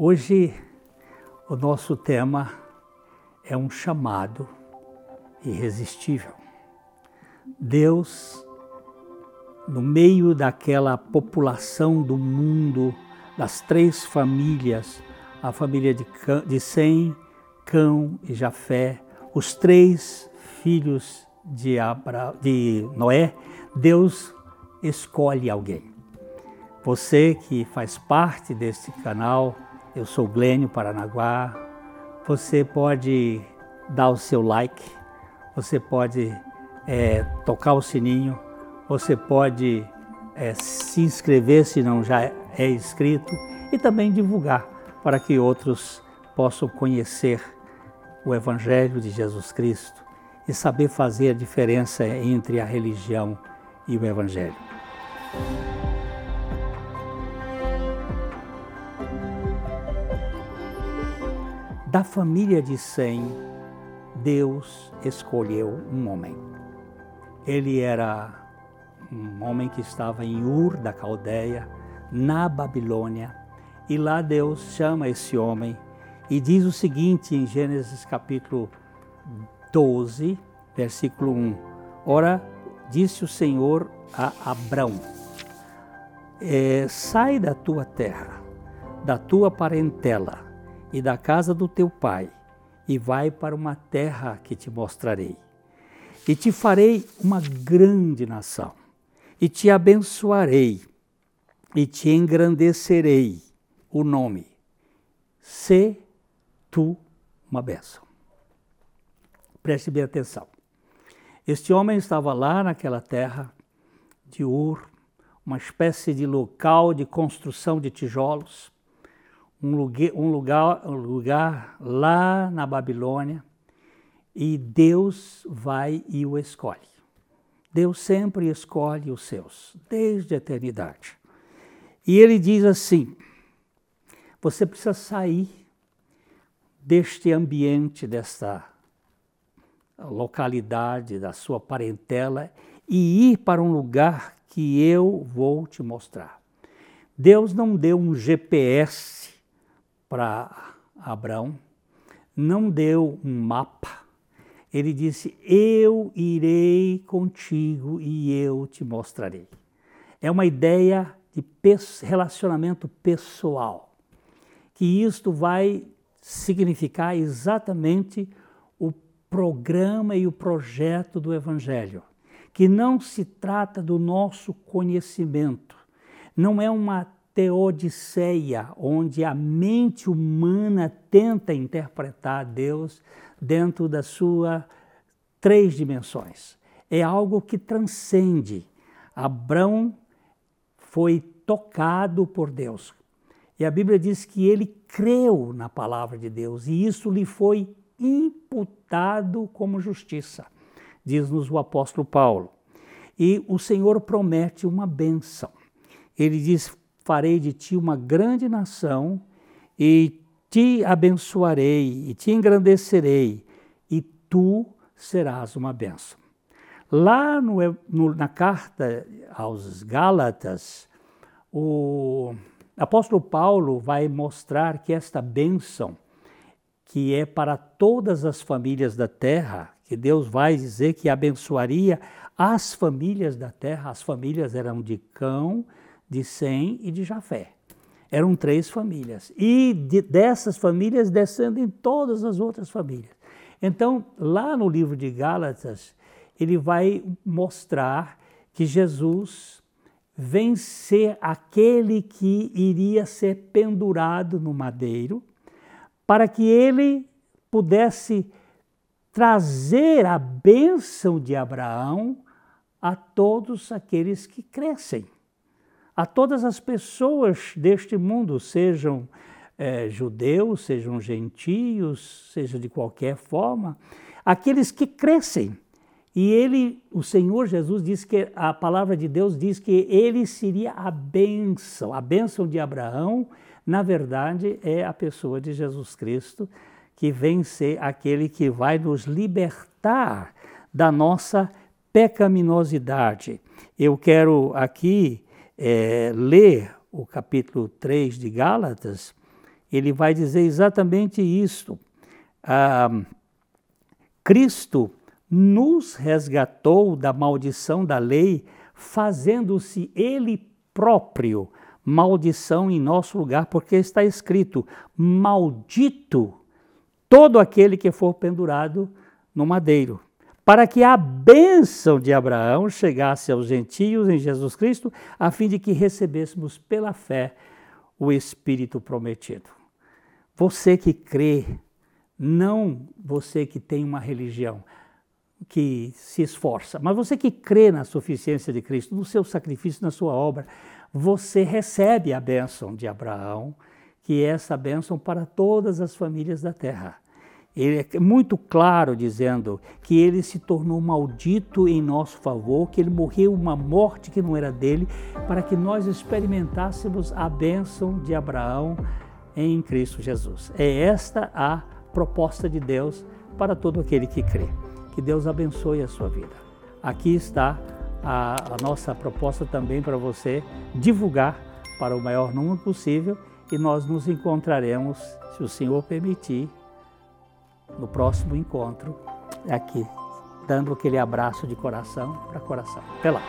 Hoje o nosso tema é um chamado irresistível. Deus, no meio daquela população do mundo, das três famílias, a família de, Cã, de Sem, Cão e Jafé, os três filhos de, Abra, de Noé, Deus escolhe alguém. Você que faz parte deste canal, eu sou Glênio Paranaguá, você pode dar o seu like, você pode é, tocar o sininho, você pode é, se inscrever se não já é inscrito e também divulgar para que outros possam conhecer o Evangelho de Jesus Cristo e saber fazer a diferença entre a religião e o Evangelho. Da família de Sem, Deus escolheu um homem. Ele era um homem que estava em Ur da Caldeia, na Babilônia, e lá Deus chama esse homem e diz o seguinte em Gênesis capítulo 12, versículo 1: Ora, disse o Senhor a Abrão: é, Sai da tua terra, da tua parentela e da casa do teu pai, e vai para uma terra que te mostrarei. E te farei uma grande nação, e te abençoarei, e te engrandecerei o nome. Se tu uma bênção. Preste bem atenção. Este homem estava lá naquela terra de Ur, uma espécie de local de construção de tijolos um lugar, um lugar, um lugar lá na Babilônia e Deus vai e o escolhe. Deus sempre escolhe os seus, desde a eternidade. E ele diz assim: você precisa sair deste ambiente, desta localidade, da sua parentela e ir para um lugar que eu vou te mostrar. Deus não deu um GPS para Abraão, não deu um mapa. Ele disse: Eu irei contigo e eu te mostrarei. É uma ideia de relacionamento pessoal, que isto vai significar exatamente o programa e o projeto do Evangelho, que não se trata do nosso conhecimento, não é uma teodiceia, onde a mente humana tenta interpretar Deus dentro da sua três dimensões. É algo que transcende. Abraão foi tocado por Deus. E a Bíblia diz que ele creu na palavra de Deus e isso lhe foi imputado como justiça, diz-nos o apóstolo Paulo. E o Senhor promete uma bênção. Ele diz: farei de ti uma grande nação e te abençoarei e te engrandecerei e tu serás uma bênção. Lá no, no, na carta aos Gálatas, o apóstolo Paulo vai mostrar que esta bênção, que é para todas as famílias da terra, que Deus vai dizer que abençoaria as famílias da terra, as famílias eram de Cão, de Sem e de Jafé. Eram três famílias. E de, dessas famílias descendem todas as outras famílias. Então, lá no livro de Gálatas, ele vai mostrar que Jesus vem ser aquele que iria ser pendurado no madeiro, para que ele pudesse trazer a bênção de Abraão a todos aqueles que crescem a todas as pessoas deste mundo, sejam é, judeus, sejam gentios, seja de qualquer forma, aqueles que crescem. E ele, o Senhor Jesus diz que a palavra de Deus diz que ele seria a bênção, a bênção de Abraão, na verdade é a pessoa de Jesus Cristo, que vem ser aquele que vai nos libertar da nossa pecaminosidade. Eu quero aqui é, ler o capítulo 3 de Gálatas ele vai dizer exatamente isto. Ah, Cristo nos resgatou da maldição da lei, fazendo-se Ele próprio maldição em nosso lugar, porque está escrito: Maldito todo aquele que for pendurado no madeiro, para que a bênção de Abraão chegasse aos gentios em Jesus Cristo, a fim de que recebêssemos pela fé o Espírito prometido. Você que crê, não você que tem uma religião, que se esforça, mas você que crê na suficiência de Cristo, no seu sacrifício, na sua obra, você recebe a bênção de Abraão, que é essa bênção para todas as famílias da terra. Ele é muito claro dizendo que ele se tornou maldito em nosso favor, que ele morreu uma morte que não era dele, para que nós experimentássemos a bênção de Abraão em Cristo Jesus. É esta a proposta de Deus para todo aquele que crê. Que Deus abençoe a sua vida. Aqui está a, a nossa proposta também para você divulgar para o maior número possível e nós nos encontraremos, se o Senhor permitir, no próximo encontro aqui, dando aquele abraço de coração para coração. Até lá!